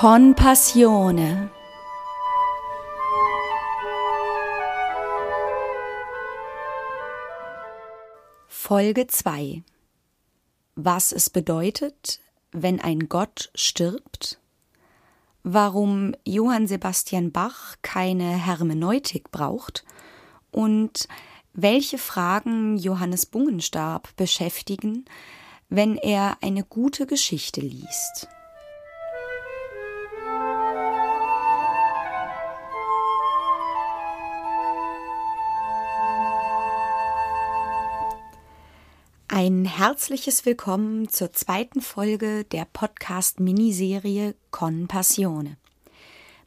Con Passione. Folge 2 Was es bedeutet, wenn ein Gott stirbt, warum Johann Sebastian Bach keine Hermeneutik braucht und welche Fragen Johannes Bungenstab beschäftigen, wenn er eine gute Geschichte liest. Ein herzliches Willkommen zur zweiten Folge der Podcast-Miniserie Con Passione.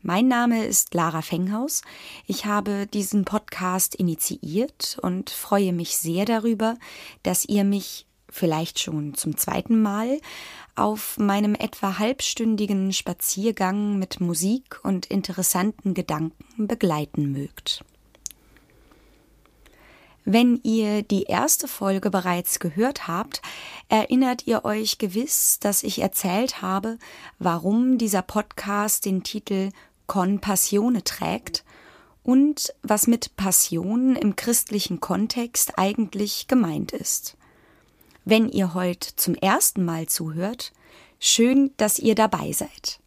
Mein Name ist Lara Fenghaus. Ich habe diesen Podcast initiiert und freue mich sehr darüber, dass ihr mich vielleicht schon zum zweiten Mal auf meinem etwa halbstündigen Spaziergang mit Musik und interessanten Gedanken begleiten mögt. Wenn ihr die erste Folge bereits gehört habt, erinnert ihr euch gewiss, dass ich erzählt habe, warum dieser Podcast den Titel Con Passione trägt und was mit Passion im christlichen Kontext eigentlich gemeint ist. Wenn ihr heute zum ersten Mal zuhört, schön, dass ihr dabei seid.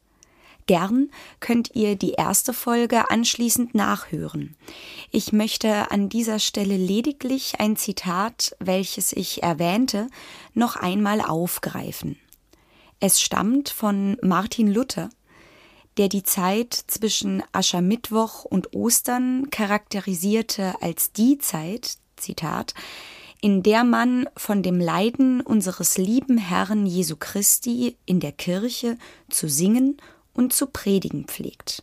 Gern könnt ihr die erste Folge anschließend nachhören. Ich möchte an dieser Stelle lediglich ein Zitat, welches ich erwähnte, noch einmal aufgreifen. Es stammt von Martin Luther, der die Zeit zwischen Aschermittwoch und Ostern charakterisierte als die Zeit, Zitat, in der man von dem Leiden unseres lieben Herrn Jesu Christi in der Kirche zu singen und zu predigen pflegt.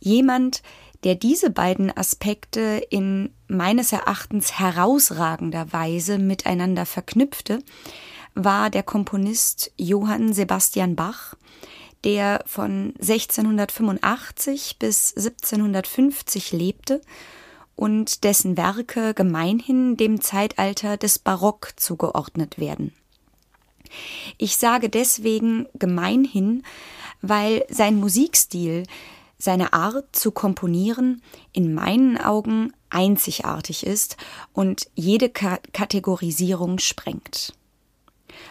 Jemand, der diese beiden Aspekte in meines Erachtens herausragender Weise miteinander verknüpfte, war der Komponist Johann Sebastian Bach, der von 1685 bis 1750 lebte und dessen Werke gemeinhin dem Zeitalter des Barock zugeordnet werden. Ich sage deswegen gemeinhin, weil sein Musikstil, seine Art zu komponieren in meinen Augen einzigartig ist und jede Ka Kategorisierung sprengt.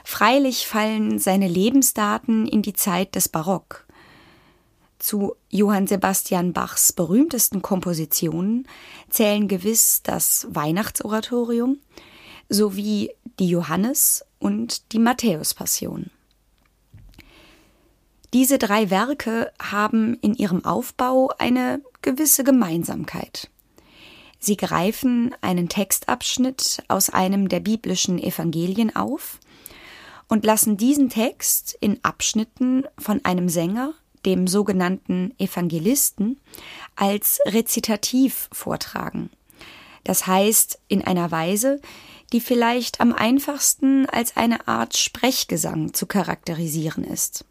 Freilich fallen seine Lebensdaten in die Zeit des Barock. Zu Johann Sebastian Bachs berühmtesten Kompositionen zählen gewiss das Weihnachtsoratorium sowie die Johannes- und die Matthäuspassion. Diese drei Werke haben in ihrem Aufbau eine gewisse Gemeinsamkeit. Sie greifen einen Textabschnitt aus einem der biblischen Evangelien auf und lassen diesen Text in Abschnitten von einem Sänger, dem sogenannten Evangelisten, als Rezitativ vortragen. Das heißt in einer Weise, die vielleicht am einfachsten als eine Art Sprechgesang zu charakterisieren ist.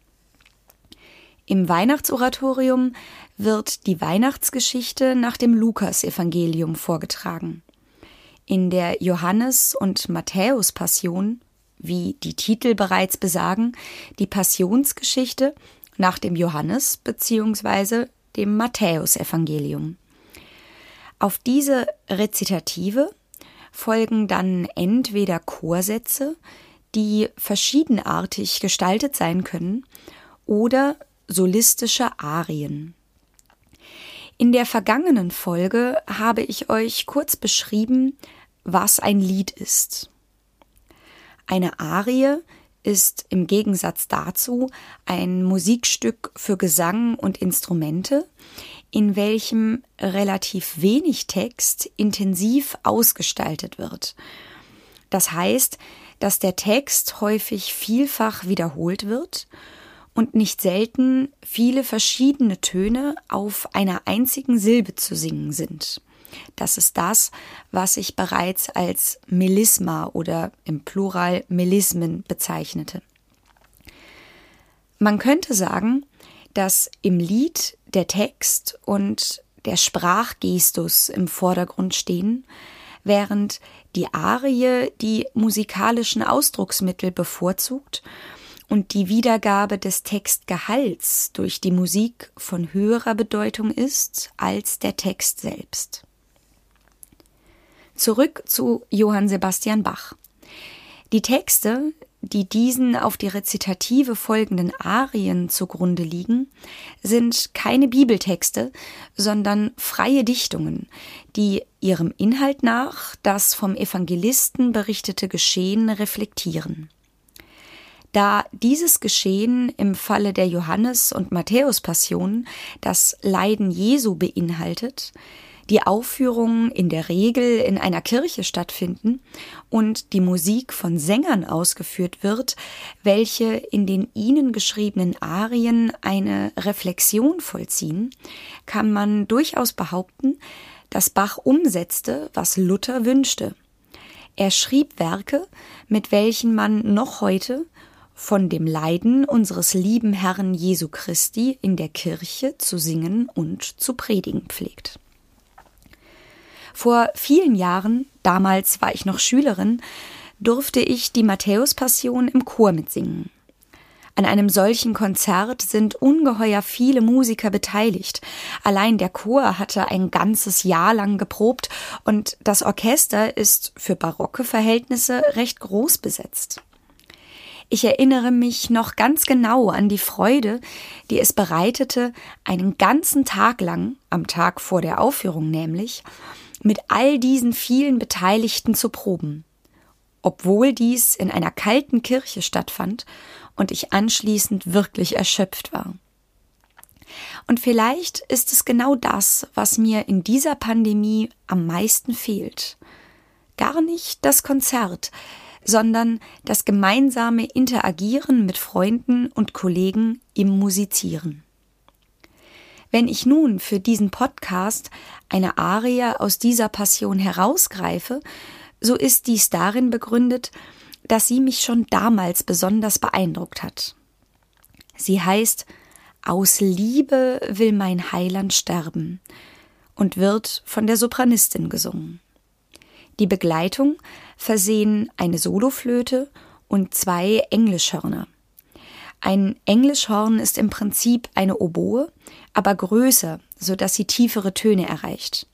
Im Weihnachtsoratorium wird die Weihnachtsgeschichte nach dem Lukasevangelium vorgetragen. In der Johannes- und Matthäus-Passion, wie die Titel bereits besagen, die Passionsgeschichte nach dem Johannes- bzw. dem Matthäusevangelium. Auf diese Rezitative folgen dann entweder Chorsätze, die verschiedenartig gestaltet sein können, oder solistische Arien. In der vergangenen Folge habe ich euch kurz beschrieben, was ein Lied ist. Eine Arie ist im Gegensatz dazu ein Musikstück für Gesang und Instrumente, in welchem relativ wenig Text intensiv ausgestaltet wird. Das heißt, dass der Text häufig vielfach wiederholt wird und nicht selten viele verschiedene Töne auf einer einzigen Silbe zu singen sind. Das ist das, was ich bereits als Melisma oder im Plural Melismen bezeichnete. Man könnte sagen, dass im Lied der Text und der Sprachgestus im Vordergrund stehen, während die Arie die musikalischen Ausdrucksmittel bevorzugt und die Wiedergabe des Textgehalts durch die Musik von höherer Bedeutung ist als der Text selbst. Zurück zu Johann Sebastian Bach. Die Texte, die diesen auf die Rezitative folgenden Arien zugrunde liegen, sind keine Bibeltexte, sondern freie Dichtungen, die ihrem Inhalt nach das vom Evangelisten berichtete Geschehen reflektieren. Da dieses Geschehen im Falle der Johannes- und Matthäus-Passion das Leiden Jesu beinhaltet, die Aufführungen in der Regel in einer Kirche stattfinden und die Musik von Sängern ausgeführt wird, welche in den ihnen geschriebenen Arien eine Reflexion vollziehen, kann man durchaus behaupten, dass Bach umsetzte, was Luther wünschte. Er schrieb Werke, mit welchen man noch heute von dem Leiden unseres lieben Herrn Jesu Christi in der Kirche zu singen und zu predigen pflegt. Vor vielen Jahren, damals war ich noch Schülerin, durfte ich die Matthäus-Passion im Chor mitsingen. An einem solchen Konzert sind ungeheuer viele Musiker beteiligt. Allein der Chor hatte ein ganzes Jahr lang geprobt und das Orchester ist für barocke Verhältnisse recht groß besetzt. Ich erinnere mich noch ganz genau an die Freude, die es bereitete, einen ganzen Tag lang, am Tag vor der Aufführung nämlich, mit all diesen vielen Beteiligten zu proben. Obwohl dies in einer kalten Kirche stattfand und ich anschließend wirklich erschöpft war. Und vielleicht ist es genau das, was mir in dieser Pandemie am meisten fehlt. Gar nicht das Konzert, sondern das gemeinsame Interagieren mit Freunden und Kollegen im Musizieren. Wenn ich nun für diesen Podcast eine Arie aus dieser Passion herausgreife, so ist dies darin begründet, dass sie mich schon damals besonders beeindruckt hat. Sie heißt Aus Liebe will mein Heiland sterben und wird von der Sopranistin gesungen. Die Begleitung versehen eine Soloflöte und zwei Englischhörner. Ein Englischhorn ist im Prinzip eine Oboe, aber größer, so dass sie tiefere Töne erreicht.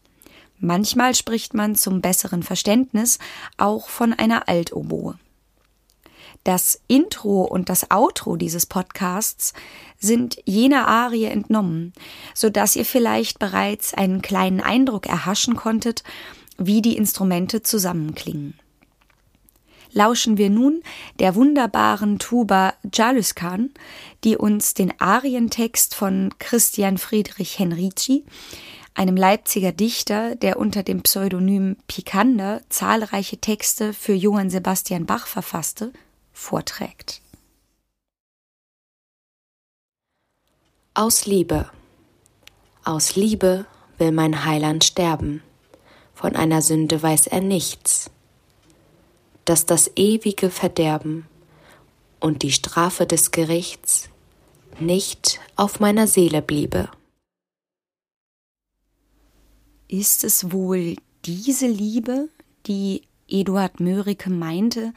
Manchmal spricht man zum besseren Verständnis auch von einer Altoboe. Das Intro und das Outro dieses Podcasts sind jener Arie entnommen, so dass ihr vielleicht bereits einen kleinen Eindruck erhaschen konntet, wie die Instrumente zusammenklingen. Lauschen wir nun der wunderbaren Tuba Jaluskan, die uns den Arientext von Christian Friedrich Henrici, einem Leipziger Dichter, der unter dem Pseudonym Picander zahlreiche Texte für Johann Sebastian Bach verfasste, vorträgt. Aus Liebe. Aus Liebe will mein Heiland sterben von einer Sünde weiß er nichts, dass das ewige Verderben und die Strafe des Gerichts nicht auf meiner Seele bliebe. Ist es wohl diese Liebe, die Eduard Mörike meinte,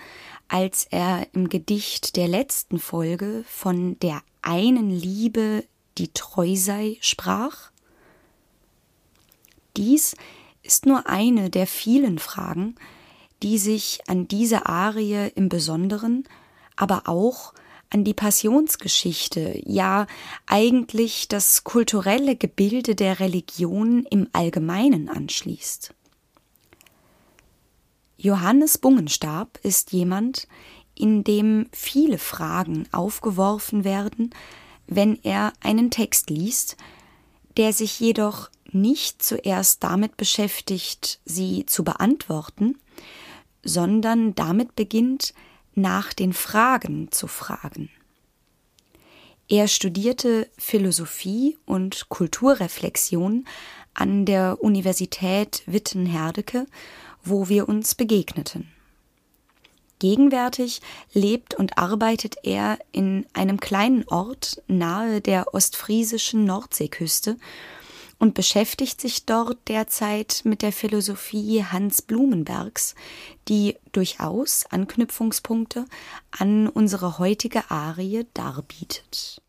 als er im Gedicht der letzten Folge von der einen Liebe, die treu sei, sprach? Dies ist nur eine der vielen Fragen, die sich an diese Arie im Besonderen, aber auch an die Passionsgeschichte, ja eigentlich das kulturelle Gebilde der Religion im Allgemeinen anschließt. Johannes Bungenstab ist jemand, in dem viele Fragen aufgeworfen werden, wenn er einen Text liest, der sich jedoch nicht zuerst damit beschäftigt, sie zu beantworten, sondern damit beginnt, nach den Fragen zu fragen. Er studierte Philosophie und Kulturreflexion an der Universität Witten-Herdecke, wo wir uns begegneten. Gegenwärtig lebt und arbeitet er in einem kleinen Ort nahe der ostfriesischen Nordseeküste und beschäftigt sich dort derzeit mit der Philosophie Hans Blumenbergs, die durchaus Anknüpfungspunkte an unsere heutige Arie darbietet.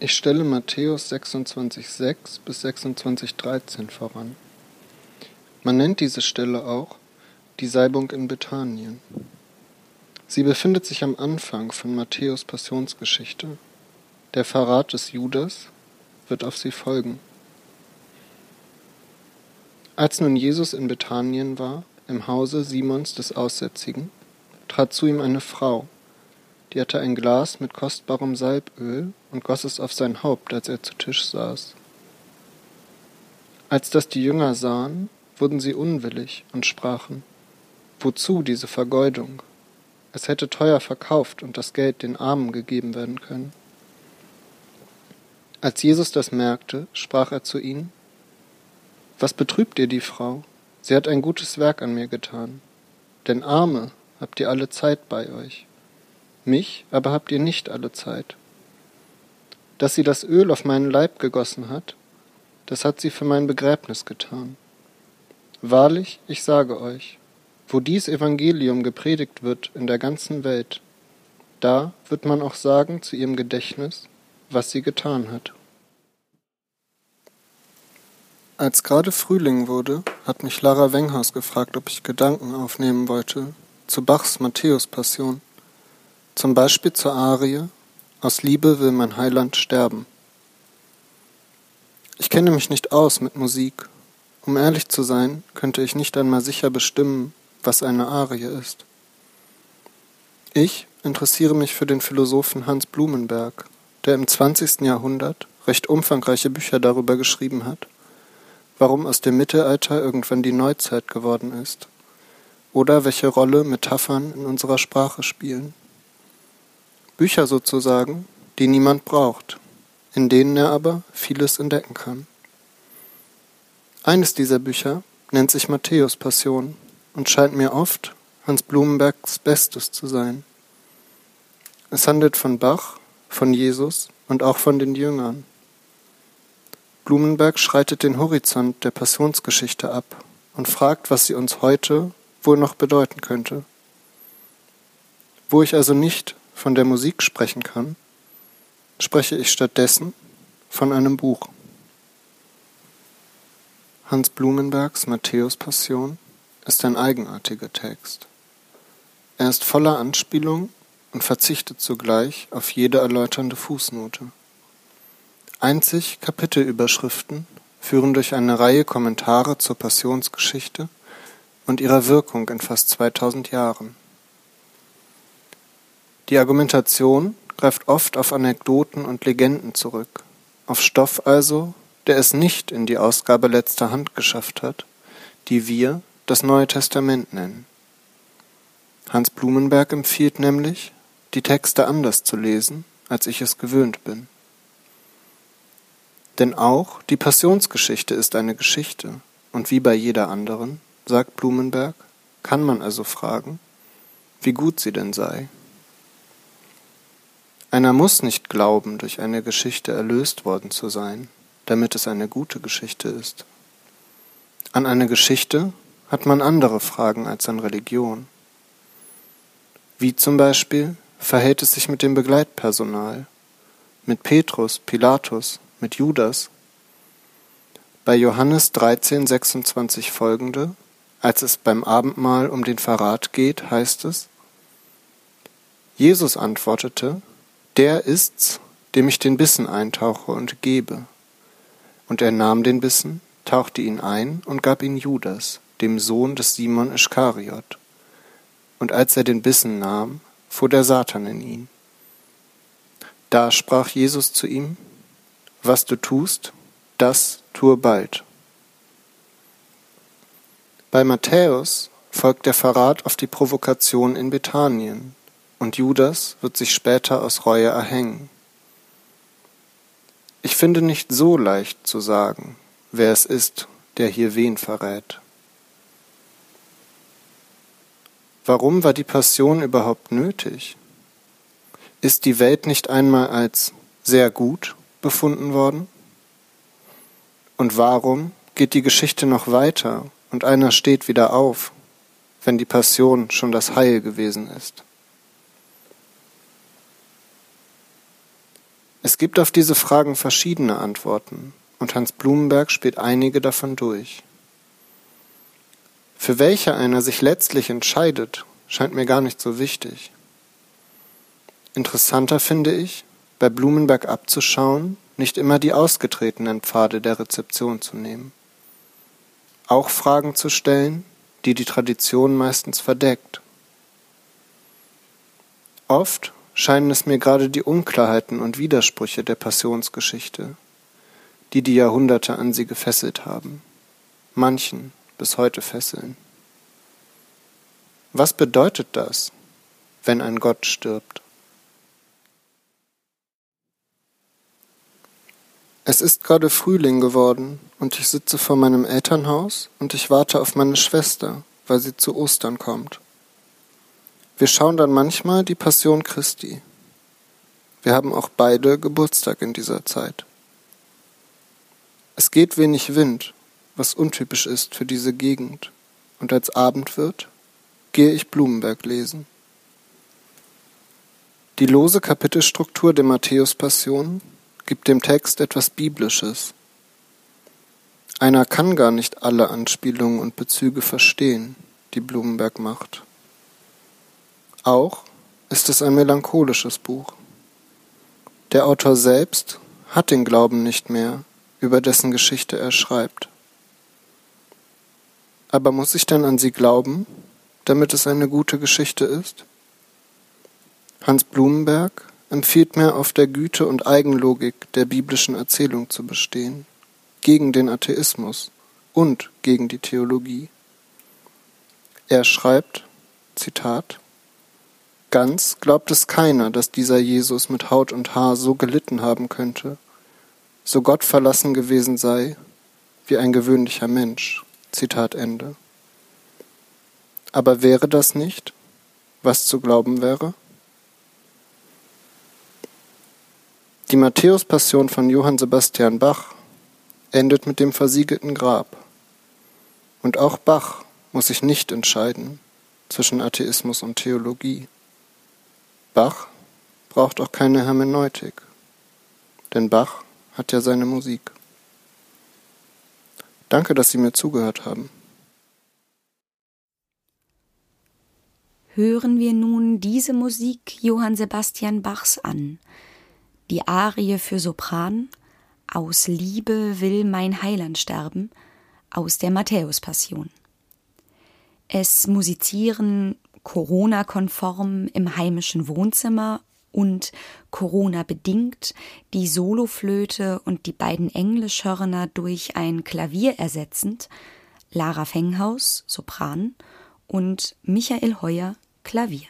Ich stelle Matthäus 26,6 bis 26,13 voran. Man nennt diese Stelle auch die Salbung in Bethanien. Sie befindet sich am Anfang von Matthäus Passionsgeschichte. Der Verrat des Judas wird auf sie folgen. Als nun Jesus in Bethanien war, im Hause Simons des Aussätzigen, trat zu ihm eine Frau, die hatte ein Glas mit kostbarem Salböl und goss es auf sein Haupt, als er zu Tisch saß. Als das die Jünger sahen, wurden sie unwillig und sprachen, Wozu diese Vergeudung? Es hätte teuer verkauft und das Geld den Armen gegeben werden können. Als Jesus das merkte, sprach er zu ihnen, Was betrübt ihr die Frau? Sie hat ein gutes Werk an mir getan. Denn Arme habt ihr alle Zeit bei euch. Mich aber habt ihr nicht alle Zeit. Dass sie das Öl auf meinen Leib gegossen hat, das hat sie für mein Begräbnis getan. Wahrlich, ich sage euch, wo dies Evangelium gepredigt wird in der ganzen Welt, da wird man auch sagen zu ihrem Gedächtnis, was sie getan hat. Als gerade Frühling wurde, hat mich Lara Wenghaus gefragt, ob ich Gedanken aufnehmen wollte zu Bachs Matthäus-Passion. Zum Beispiel zur Arie Aus Liebe will mein Heiland sterben. Ich kenne mich nicht aus mit Musik. Um ehrlich zu sein, könnte ich nicht einmal sicher bestimmen, was eine Arie ist. Ich interessiere mich für den Philosophen Hans Blumenberg, der im 20. Jahrhundert recht umfangreiche Bücher darüber geschrieben hat, warum aus dem Mittelalter irgendwann die Neuzeit geworden ist oder welche Rolle Metaphern in unserer Sprache spielen. Bücher sozusagen, die niemand braucht, in denen er aber vieles entdecken kann. Eines dieser Bücher nennt sich Matthäus Passion und scheint mir oft Hans Blumenbergs Bestes zu sein. Es handelt von Bach, von Jesus und auch von den Jüngern. Blumenberg schreitet den Horizont der Passionsgeschichte ab und fragt, was sie uns heute wohl noch bedeuten könnte. Wo ich also nicht von der Musik sprechen kann, spreche ich stattdessen von einem Buch. Hans Blumenbergs Matthäus-Passion ist ein eigenartiger Text. Er ist voller Anspielung und verzichtet zugleich auf jede erläuternde Fußnote. Einzig Kapitelüberschriften führen durch eine Reihe Kommentare zur Passionsgeschichte und ihrer Wirkung in fast 2000 Jahren. Die Argumentation greift oft auf Anekdoten und Legenden zurück, auf Stoff also, der es nicht in die Ausgabe letzter Hand geschafft hat, die wir das Neue Testament nennen. Hans Blumenberg empfiehlt nämlich, die Texte anders zu lesen, als ich es gewöhnt bin. Denn auch die Passionsgeschichte ist eine Geschichte, und wie bei jeder anderen, sagt Blumenberg, kann man also fragen, wie gut sie denn sei. Einer muss nicht glauben, durch eine Geschichte erlöst worden zu sein, damit es eine gute Geschichte ist. An eine Geschichte hat man andere Fragen als an Religion. Wie zum Beispiel verhält es sich mit dem Begleitpersonal, mit Petrus, Pilatus, mit Judas? Bei Johannes 13, 26 folgende, als es beim Abendmahl um den Verrat geht, heißt es, Jesus antwortete, der ist's, dem ich den Bissen eintauche und gebe. Und er nahm den Bissen, tauchte ihn ein und gab ihn Judas, dem Sohn des Simon Ischkariot. Und als er den Bissen nahm, fuhr der Satan in ihn. Da sprach Jesus zu ihm, Was du tust, das tue bald. Bei Matthäus folgt der Verrat auf die Provokation in Bethanien, und Judas wird sich später aus Reue erhängen. Ich finde nicht so leicht zu sagen, wer es ist, der hier wen verrät. Warum war die Passion überhaupt nötig? Ist die Welt nicht einmal als sehr gut befunden worden? Und warum geht die Geschichte noch weiter und einer steht wieder auf, wenn die Passion schon das Heil gewesen ist? Es gibt auf diese Fragen verschiedene Antworten und Hans Blumenberg spielt einige davon durch. Für welche einer sich letztlich entscheidet, scheint mir gar nicht so wichtig. Interessanter finde ich, bei Blumenberg abzuschauen, nicht immer die ausgetretenen Pfade der Rezeption zu nehmen. Auch Fragen zu stellen, die die Tradition meistens verdeckt. Oft scheinen es mir gerade die Unklarheiten und Widersprüche der Passionsgeschichte, die die Jahrhunderte an sie gefesselt haben, manchen bis heute fesseln. Was bedeutet das, wenn ein Gott stirbt? Es ist gerade Frühling geworden und ich sitze vor meinem Elternhaus und ich warte auf meine Schwester, weil sie zu Ostern kommt. Wir schauen dann manchmal die Passion Christi. Wir haben auch beide Geburtstag in dieser Zeit. Es geht wenig Wind, was untypisch ist für diese Gegend, und als Abend wird, gehe ich Blumenberg lesen. Die lose Kapitelstruktur der Matthäus-Passion gibt dem Text etwas Biblisches. Einer kann gar nicht alle Anspielungen und Bezüge verstehen, die Blumenberg macht. Auch ist es ein melancholisches Buch. Der Autor selbst hat den Glauben nicht mehr, über dessen Geschichte er schreibt. Aber muss ich denn an sie glauben, damit es eine gute Geschichte ist? Hans Blumenberg empfiehlt mir, auf der Güte und Eigenlogik der biblischen Erzählung zu bestehen, gegen den Atheismus und gegen die Theologie. Er schreibt, Zitat, Ganz glaubt es keiner, dass dieser Jesus mit Haut und Haar so gelitten haben könnte, so gottverlassen gewesen sei, wie ein gewöhnlicher Mensch. Zitat Ende. Aber wäre das nicht, was zu glauben wäre? Die Matthäus-Passion von Johann Sebastian Bach endet mit dem versiegelten Grab. Und auch Bach muss sich nicht entscheiden zwischen Atheismus und Theologie. Bach braucht auch keine Hermeneutik, denn Bach hat ja seine Musik. Danke, dass Sie mir zugehört haben. Hören wir nun diese Musik Johann Sebastian Bachs an, die Arie für Sopran Aus Liebe will mein Heiland sterben aus der Matthäus-Passion. Es musizieren Corona-konform im heimischen Wohnzimmer und Corona bedingt die Soloflöte und die beiden Englischhörner durch ein Klavier ersetzend Lara Fenghaus Sopran und Michael Heuer Klavier.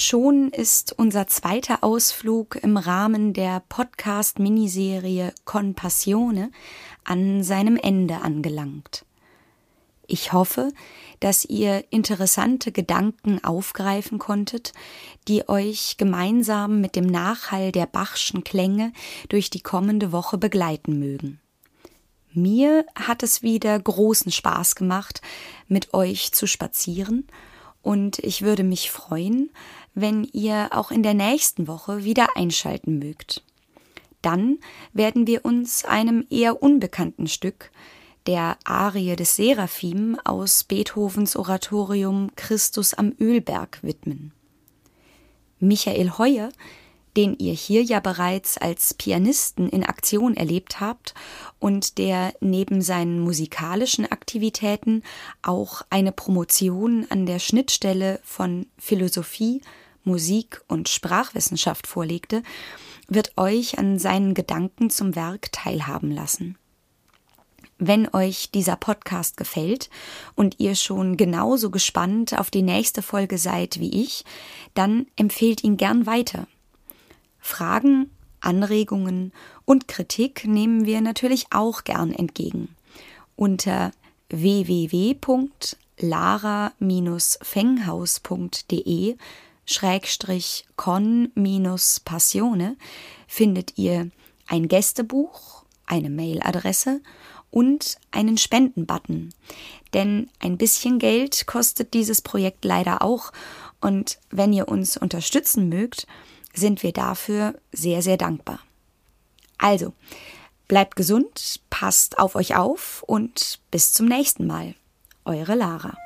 Schon ist unser zweiter Ausflug im Rahmen der Podcast-Miniserie Con Passione an seinem Ende angelangt. Ich hoffe, dass ihr interessante Gedanken aufgreifen konntet, die euch gemeinsam mit dem Nachhall der Bachschen Klänge durch die kommende Woche begleiten mögen. Mir hat es wieder großen Spaß gemacht, mit euch zu spazieren, und ich würde mich freuen, wenn ihr auch in der nächsten Woche wieder einschalten mögt. Dann werden wir uns einem eher unbekannten Stück, der Arie des Seraphim aus Beethovens Oratorium Christus am Ölberg widmen. Michael Heuer, den ihr hier ja bereits als Pianisten in Aktion erlebt habt und der neben seinen musikalischen Aktivitäten auch eine Promotion an der Schnittstelle von Philosophie, Musik und Sprachwissenschaft vorlegte, wird euch an seinen Gedanken zum Werk teilhaben lassen. Wenn euch dieser Podcast gefällt und ihr schon genauso gespannt auf die nächste Folge seid wie ich, dann empfehlt ihn gern weiter. Fragen, Anregungen und Kritik nehmen wir natürlich auch gern entgegen. Unter www.lara-fenghaus.de Schrägstrich con-passione findet ihr ein Gästebuch, eine Mailadresse und einen Spendenbutton. Denn ein bisschen Geld kostet dieses Projekt leider auch und wenn ihr uns unterstützen mögt, sind wir dafür sehr, sehr dankbar. Also, bleibt gesund, passt auf euch auf und bis zum nächsten Mal. Eure Lara.